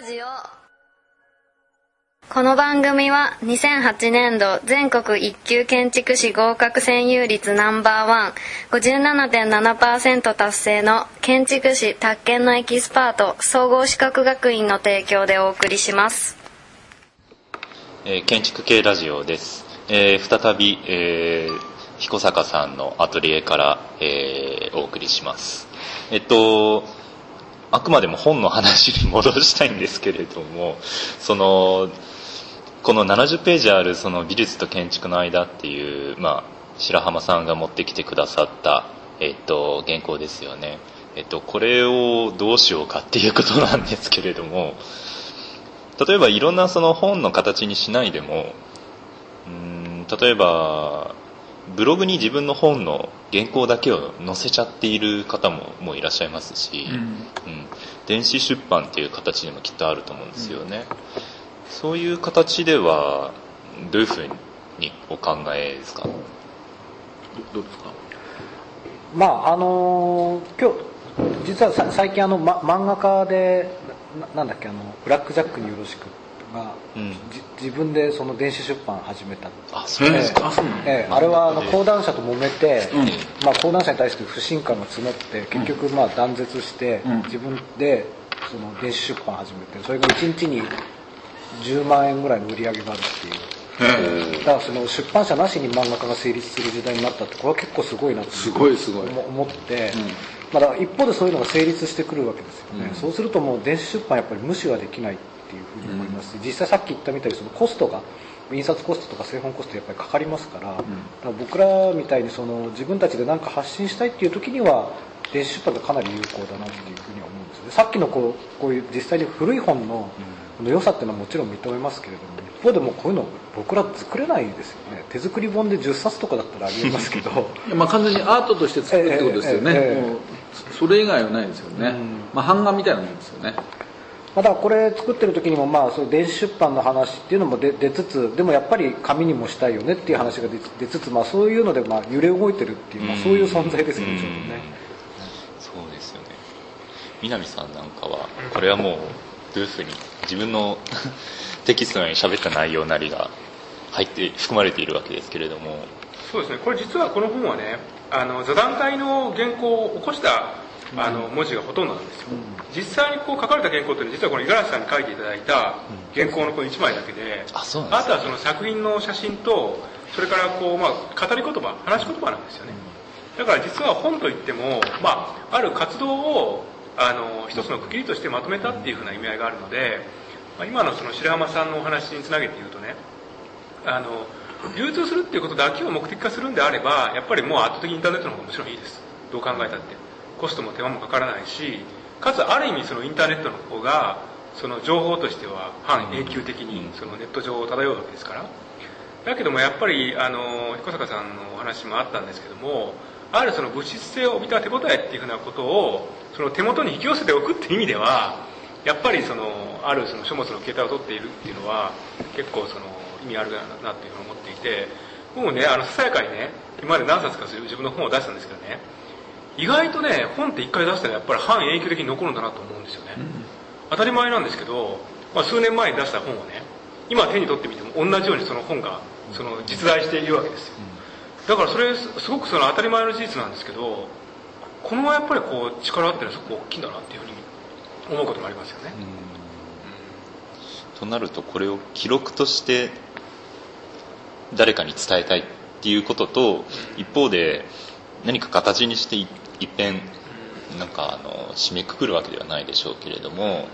ラジオ。この番組は2008年度全国一級建築士合格占有率ナンバーワン57.7%達成の建築士宅建のエキスパート総合資格学院の提供でお送りします、えー建築系ラジオです、えー再び、えー彦坂さんのアトリエから、えーお送りします。えっとあくまでも本の話に戻したいんですけれどもそのこの70ページあるその美術と建築の間っていう、まあ、白浜さんが持ってきてくださった、えっと、原稿ですよね、えっと、これをどうしようかっていうことなんですけれども例えばいろんなその本の形にしないでもうーん例えばブログに自分の本の原稿だけを載せちゃっている方ももういらっしゃいますし、うん。電子出版っていう形にもきっとあると思うんですよね、そういう形ではどういうふうにお考えですか？どどうですか？まああのー今日実はさ最近あの、ま、漫画家でななんだっけあのブラック・ジャックによろしくが、うん。じ自分でその電子出版始めた。あそうですか、あそうなんだ。ええ。あれはあの講談社と揉めて、うんまあ、講談社に対して不信感が募って結局まあ断絶して、うん。自分でその電子出版始めてそれが1日に10万円ぐらいの売り上げがあるっていう。だからその出版社なしに漫画家が成立する時代になったってこれは結構すごいなとすごいすごい。思思って、まあ、だ一方でそういうのが成立してくるわけですよね、うん。そうするともう電子出版やっぱり無視はできないっていうふうに思いますし、実際さっき言ったみたいにそのコストが印刷コストとか製本コストやっぱりかかりますから,、ら僕らみたいにその自分たちで何か発信したいっていう時には電子出版がかなり有効だなっていうふうには思うんですよね。さっきのこうこういう実際に古い本のこの良さっていうのはもちろん認めますけれども一方でもこういうの僕ら作れないですよね。手作り本で10冊とかだったらありえますけど。まあ完全にアートとして作るってことですよね、ええええ。もうそれ以外はないですよね、うん。まあ版画みたいなもんですよねまあ、だこれ作ってる時にもまあそう電子出版の話っていうのも出出つつでもやっぱり紙にもしたいよねっていう話が出出つつ、まあ、そういうのでまあ揺れ動いてるっていう、まあ、そういう存在ですよねちょっとね。そうですよね。南さんなんかはこれはもうどういうふうに自分の テキストのように喋った内容なりが入って含まれているわけですけれども。そうですね。これ実はこの本はねあの座談会の原稿を起こしたあの文字がほとんどなんですよ、実際にこう書かれた原稿っていうのは実はこの五十嵐さんに書いていただいた原稿のこの1枚だけで、あとはその作品の写真とそれからこう、まあ、語り言葉話し言葉なんですよね、だから実は本といっても、まあ、ある活動をあの一つの区切りとしてまとめたっていうふうな意味合いがあるので、まあ、今のその白浜さんのお話につなげて言うとねあの流通するっていうことだけを目的化するんであればやっぱりもう圧倒的にインターネットの方がもちろんいいです。どう考えたってコストも手間もかからないしかつある意味そのインターネットの方がその情報としては半永久的にそのネット上を漂うわけですから。だけどもやっぱりあの彦坂さんのお話もあったんですけどもあるその物質性を帯びた手応えっていうふうなことをその手元に引き寄せておくっていう意味ではやっぱりそのあるその書物の形態を取っているっていうのは結構その意味あるなっていうふうに思っていて僕もねあのささやかにね今まで何冊かする自分の本を出したんですけどね意外とね本って一回出したらやっぱり半永久的に残るんだなと思うんですよね、当たり前なんですけど、まあ、数年前に出した本をね今手に取ってみても同じようにその本がその実在しているわけですよ。だからそれすすごくその当たり前の事実なんですけどこのやっぱりこう力っていうのはすごく大きいんだなっていうふうに思うこともありますよね、となるとこれを記録として誰かに伝えたいっていうことと一方で何か形にしてい一遍なんかあの締めくくるわけではないでしょうけれども、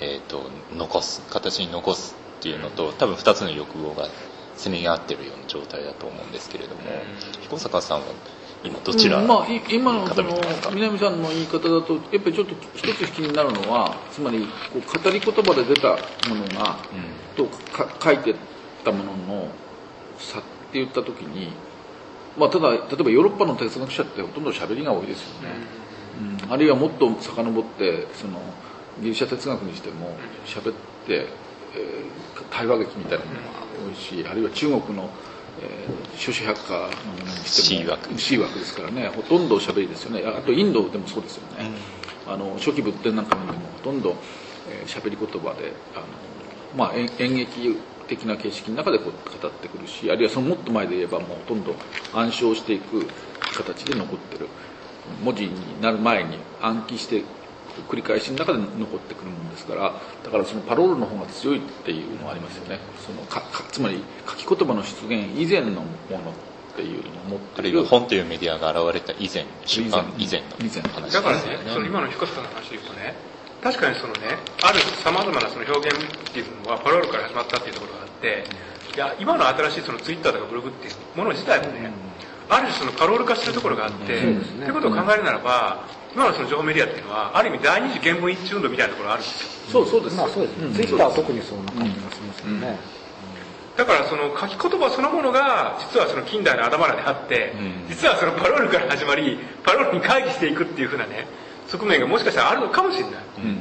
えー、と残す形に残すっていうのと多分2つの欲望がせめぎ合ってるような状態だと思うんですけれども彦坂さんは今どちらうんまあ、い今のそ方の南さんの言い方だとやっぱりちょっと一つ気になるのはつまりこう語り言葉で出たものが、とか書いてたものの差って言った時に、まあ、ただ例えばヨーロッパの哲学者ってほとんど喋りが多いですよね、うん。あるいはもっと遡ってそのギリシャ哲学にしても喋って、えー対話劇みたいなものが多いしあるいは中国の、えー諸子百科のものにしても C 枠。ですからね。ほとんど喋りですよね。あとインドでもそうですよね、あの初期仏典なんか見てもほとんど、えー、喋り言葉であの、まあ、演劇的な形式の中でこう語ってくるしあるいはそのもっと前で言えばもうほとんど暗唱していく形で残ってる。文字になる前に暗記して繰り返しの中で残ってくるものですからだからそのパロールの方が強いっていうのはありますよね。そのかかつまり書き言葉の出現以前のものっていうのを持ってる。本というメディアが現れた以前出版以前の話だからねその今の彦さんの話で言うとね確かにそのねあるさまざまなその表現っていうのはパロールから始まったっていうところがあっていや今の新しいそのツイッターとかブログっていうもの自体もね、ある種そのパロール化するところがあって、と、ね、いうことを考えるならば、今のその情報メディアっていうのはある意味第二次原文一致運動みたいなところがあるんですよ。そうそうです。まあそうです、ツイッターは特にそんな感じがしますよね、だからその書き言葉そのものが実はその近代の頭らであって、実はそのパロールから始まりパロールに回帰していくっていうふうなね側面がもしかしたらあるのかもしれない、うん。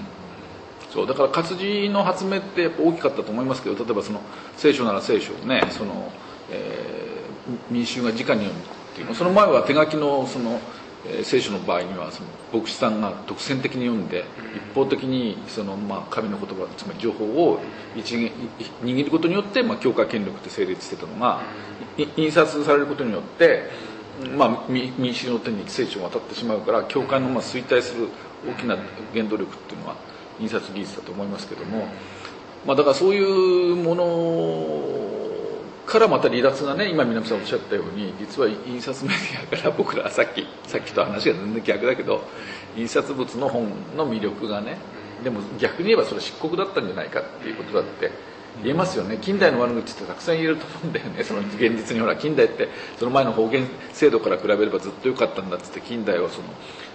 そうだから活字の発明ってやっぱ大きかったと思いますけど例えばその聖書なら聖書をねその、えー、民衆が直に読むっていうその前は手書きのその、えー、聖書の場合にはその牧師さんが独占的に読んで一方的にその、まあ、神の言葉つまり情報を一握ることによって、まあ、教会権力って成立してたのが印刷されることによってまあ、民衆の手に聖書が渡ってしまうから教会のまあ衰退する大きな原動力っていうのは印刷技術だと思いますけども、まあ、だからそういうものからまた離脱がね今南さんおっしゃったように実は印刷メディアから僕らさっきさっきと話が全然逆だけど印刷物の本の魅力がねでも逆に言えばそれ漆黒だったんじゃないかっていうことだって言えますよね。近代の悪口ってたくさん言えると思うんだよね。その現実に。ほら近代ってその前の方言制度から比べればずっと良かったんだっつって近代をその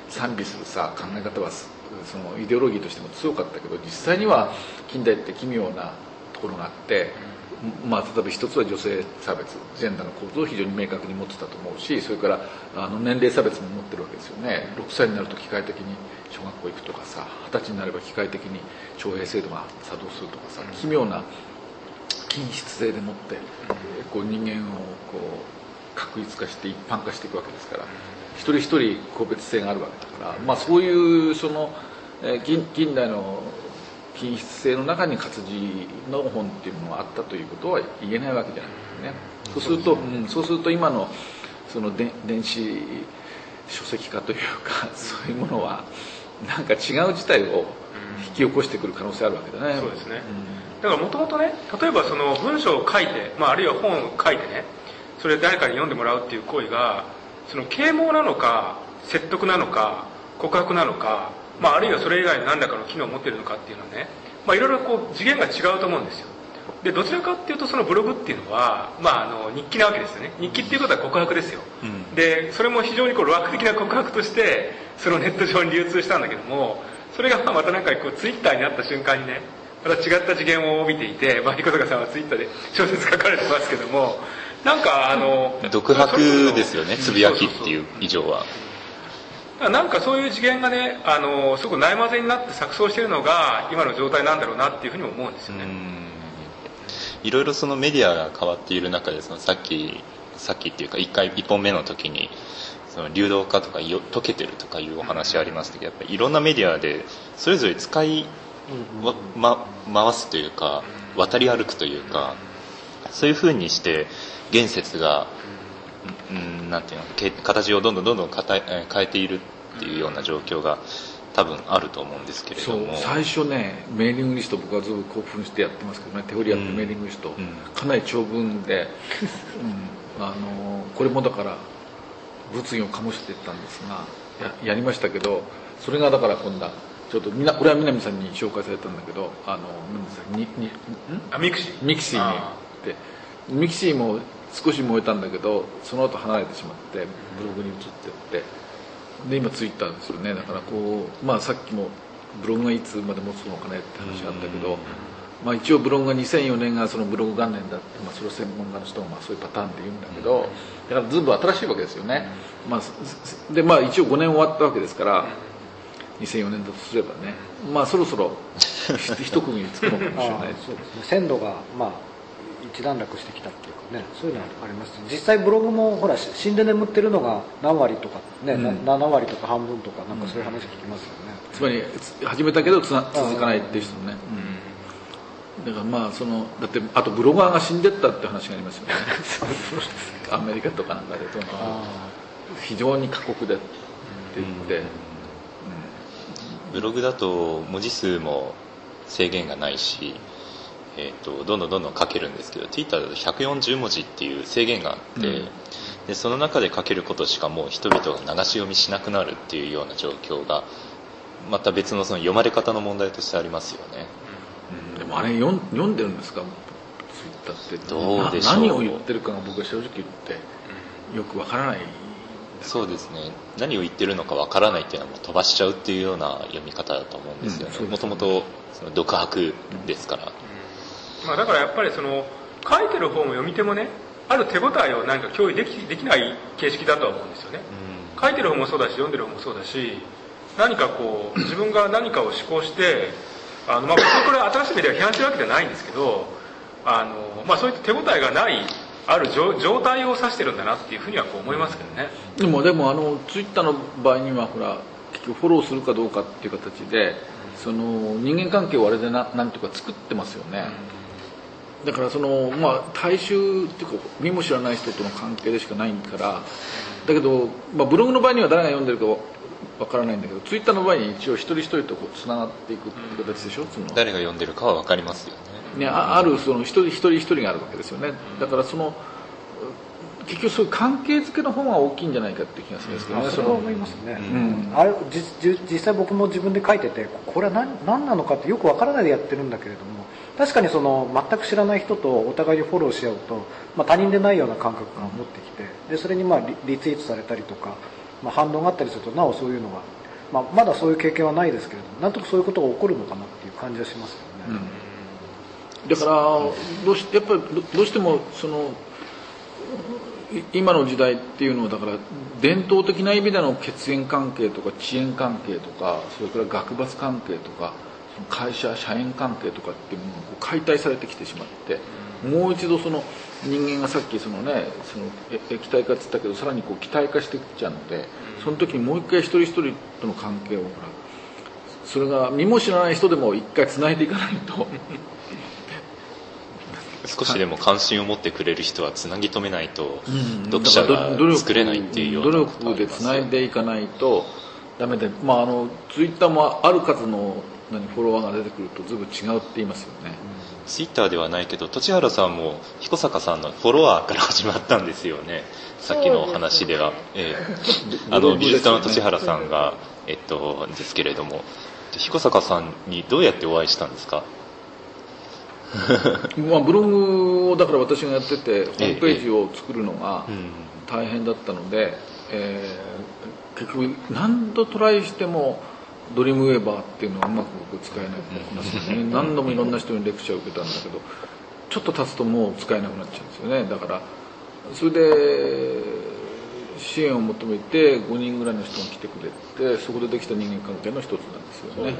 賛美するさ考え方はそのイデオロギーとしても強かったけど実際には近代って奇妙なところがあって、まあ、例えば一つは女性差別ジェンダーの構造を非常に明確に持ってたと思うしそれからあの年齢差別も持ってるわけですよね6歳になると機械的に小学校行くとかさ二十歳になれば機械的に徴兵制度が作動するとかさ奇妙な均質性でもってこう人間をこう確一化して一般化していくわけですから。一人一人個別性があるわけだから、まあ、そういうその、え近近代の品質性の中に活字の本っていうものがあったということは言えないわけじゃないですね。そうすると、うん、そうすると今のその電子書籍化というかそういうものはなんか違う事態を引き起こしてくる可能性あるわけだね。そうですね。うん、だからもともとね例えばその文章を書いて、まあ、あるいは本を書いてねそれ誰かに読んでもらうっていう行為がその啓蒙なのか説得なのか告白なのか、まあ、あるいはそれ以外の何らかの機能を持っているのかっていうのはね、まあ、いろいろこう次元が違うと思うんですよ。でどちらかっていうとそのブログっていうのは、まあ、あの日記なわけですよね。日記っていうことは告白ですよ、うん、でそれも非常にこう楽的な告白としてそのネット上に流通したんだけどもそれがまたなんかこうツイッターになった瞬間にねまた違った次元を帯びていて、まあ、彦坂さんはツイッターで小説書かれてますけどもなんかあの独白ですよね。つぶやきっていう以上はなんかそういう次元がねあのすごくないまぜになって錯綜してるのが今の状態なんだろうなっていうふうに思うんですよね。いろいろそのメディアが変わっている中でそのさっきさっきっていうか1回1本目の時にその流動化とか溶けてるとかいうお話ありましたけどやっぱりいろんなメディアでそれぞれ使い、ま、回すというか渡り歩くというかそういうふうにして言説が、うん、なんていうの形をどんどんどんどん変えているっていうような状況が多分あると思うんですけれども。最初ねメーリングリスト僕はずっと興奮してやってますけどね。手織りやってメーリングリスト、うん、かなり長文で、うん、あのこれもだから物議を醸していったんですがややりましたけどそれがだから今度はちょっとみな俺は南さんに紹介されたんだけどあのににあミクシー。ミクシーに。ってミクシーも少し燃えたんだけどその後離れてしまってブログに移ってって。で今ツイッターですよね。だからこうまあさっきもブログがいつまで持つのかねって話があったけど、まあ、一応ブログが2004年がそのブログ元年だって、まあ、それを専門家の人がまあそういうパターンで言うんだけどだからずいぶん新しいわけですよね、まあ、でまあ一応5年終わったわけですから2004年だとすればね。まあそろそろ 一区切りつくのかもしれないそうですね。鮮度がまあ一段落してきたっていうかね。そういうのはあります。実際ブログもほら死んで眠ってるのが何割とかね、うん、7割とか半分とかなんかそういう話聞きますよね、つまり始めたけどつな続かないっていう人ね、だからまあそのだってあとブロガーが死んでったって話がありますよね。アメリカとかなんかでと非常に過酷でって言って、ブログだと文字数も制限がないしえーと、どんどんどんどん書けるんですけど Twitter だと140文字っていう制限があって、うん、でその中で書けることしかもう人々が流し読みしなくなるっていうような状況がまた別のその読まれ方の問題としてありますよね、うん、でもあれ読読んでるんですか？Twitter って。どうでしょう。何を言ってるかが僕は正直言ってよくわからないそうですね。何を言ってるのかわからないっていうのはもう飛ばしちゃうっていうような読み方だと思うんですよね。もともと独白ですから、まあ、だからやっぱりその書いてる方も読み手もねある手応えを何か共有できできない形式だとは思うんですよね、うん、書いてる方もそうだし読んでる方もそうだし何かこう自分が何かを思考してあの、まあ、これ新しいメディアを批判してるわけではないんですけどあの、まあ、そういった手応えがないある状態を指してるんだなっていうふうにはこう思いますけどね。でもでもあのツイッターの場合にはほら結局フォローするかどうかっていう形でその人間関係をあれでななんとか作ってますよね、うんだからそのまあ大衆っていうか見も知らない人との関係でしかないからだけど、まあ、ブログの場合には誰が読んでるかわからないんだけどツイッターの場合に一応一人一人とこうつながっていくって形でしょ、その誰が読んでるかは分かりますよね。ねあるその一人一人一人があるわけですよね。だからその結局そういう関係付けの方が大きいんじゃないかって気がするんですけどね、それは思いますね、うん、あれ実実際僕も自分で書いててこれは何何なのかってよくわからないでやってるんだけれども確かにその全く知らない人とお互いにフォローし合うと、まあ、他人でないような感覚が持ってきてでそれにまあリツイートされたりとか、まあ、反応があったりするとなおそういうのが、まあ、まだそういう経験はないですけれどもなんとかそういうことが起こるのかなっていう感じはしますよね、うん、だからどうしやっぱりどうしてもその今の時代っていうのはだから伝統的な意味での血縁関係とか遅延関係とかそれから学閥関係とか会社社員関係とかっていうものが解体されてきてしまって、もう一度その人間がさっきそのねその液体化って言ったけどさらにこう気体化してきちゃうのでその時にもう一回一人一人との関係をほらそれが身も知らない人でも一回つないでいかないと。少しでも関心を持ってくれる人はつなぎ止めないと、読者が作れないっていうような努力でつないでいかないとダメで、まあ、あのツイッターもある数の何フォロワーが出てくるとずいぶん違うって言いますよね、ツイッターではないけど栃原さんも彦坂さんのフォロワーから始まったんですよね。さっきのお話では、えー、あの美術家の栃原さんが、えっとですけれども。彦坂さんにどうやってお会いしたんですか？まあブログをだから私がやっててホームページを作るのが大変だったので、えー、結局何度トライしてもドリームウェーバーっていうのはうまく僕使えなくなりますよね。何度もいろんな人にレクチャーを受けたんだけどちょっと経つともう使えなくなっちゃうんですよね。だからそれで支援を求めて5人ぐらいの人が来てくれてそこでできた人間関係の一つなんですよね、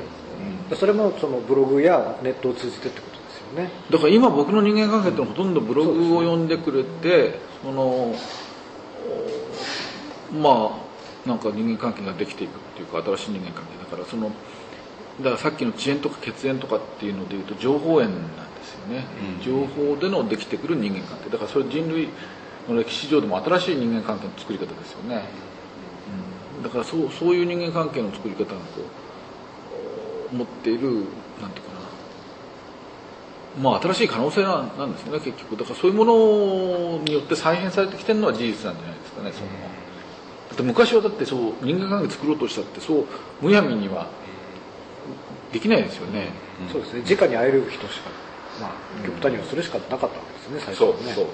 うん、それもそのブログやネットを通じてってこと？ね。だから今僕の人間関係ってほとんどブログを読んでくれてそのまあなんか人間関係ができていくっていうか新しい人間関係だからそのだからさっきの遅延とか血縁とかっていうのでいうと情報縁なんですよね、うん、情報でのできてくる人間関係。だからそれ人類の歴史上でも新しい人間関係の作り方ですよね、うん、だからそうそういう人間関係の作り方がこう持っているまあ新しい可能性なんですよね結局。だからそういうものによって再編されてきてるのは事実なんじゃないですかねその、だって昔はだってそう人間関係作ろうとしたってそうむやみにはできないですよね、うん、そうですね。直に会える人しかまあ極端にはそれしかなかったわけですね、最初はね。そう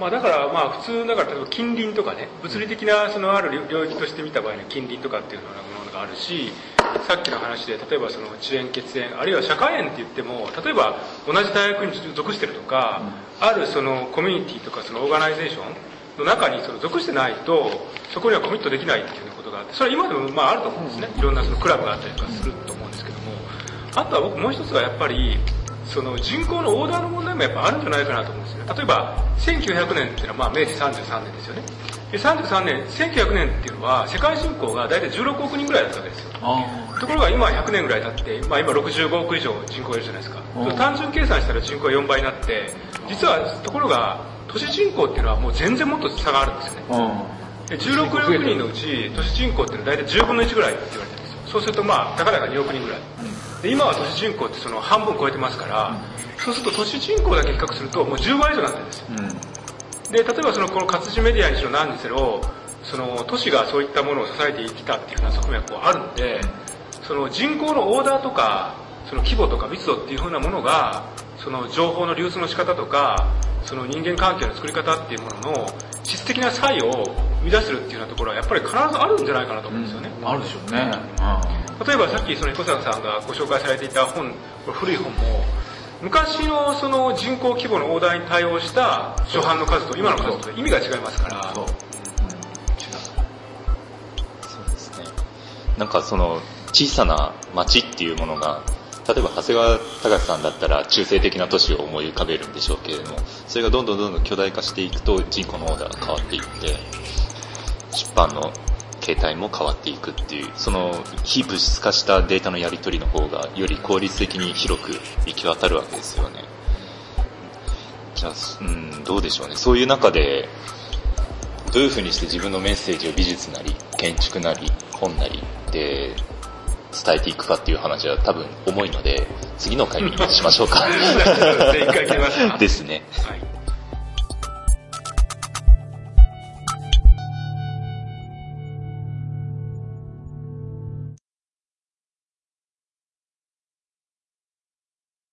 まあ、だからまあ普通だから例えば近隣とかね物理的なそのある領域として見た場合に近隣とかっていうようなものがあるしさっきの話で例えばその遅延血縁あるいは社会縁って言っても例えば同じ大学に属してるとか、うん、あるそのコミュニティとかそのオーガナイゼーションの中にその属してないとそこにはコミットできないっていうことがあってそれは今でもまああると思うんですね。いろんなそのクラブがあったりとかすると思うんですけども。あとは僕もう一つはやっぱりその人口のオーダーの問題もやっぱあるんじゃないかなと思うんですね。例えば1900年っていうのはまあ明治33年ですよね。で33年1900年っていうのは世界人口が大体16億人ぐらいだったわけですよ。ところが今100年ぐらい経って、まあ、今65億以上人口いるじゃないですか。単純計算したら人口が4倍になって実はところが都市人口っていうのはもう全然もっと差があるんですよね。で16億人のうち都市人口っていうのは大体10分の1ぐらいって言われてそうするとまあたかだか2億人ぐらい。で今は都市人口ってその半分超えてますからそうすると都市人口だけ比較するともう10倍以上になってるんですよ。で例えばそのこの活字メディアにしろ何にせよその都市がそういったものを支えてきたっていうような側面がこうあるのでその人口のオーダーとかその規模とか密度っていうふうなものがその情報の流通の仕方とかその人間関係の作り方っていうものの質的な差異を生み出してるっていうようなところはやっぱり必ずあるんじゃないかなと思うんですよね、あるでしょうね、例えばさっきその彦坂さんがご紹介されていた本これ古い本も昔のその人口規模のオーダーに対応した初版の数と今の数と意味が違いますから。そう。ですね。なんかその小さな町っていうものが例えば長谷川隆さんだったら中性的な都市を思い浮かべるんでしょうけれどもそれがどんどんどんどん巨大化していくと人口のオーダーが変わっていって出版の形態も変わっていくっていうその非物質化したデータのやり取りの方がより効率的に広く行き渡るわけですよね。じゃあ、うん、どうでしょうね。そういう中でどういうふうにして自分のメッセージを美術なり建築なり本なりで伝えていくかっていう話は多分重いので次の回にしましょう か。ですね。はい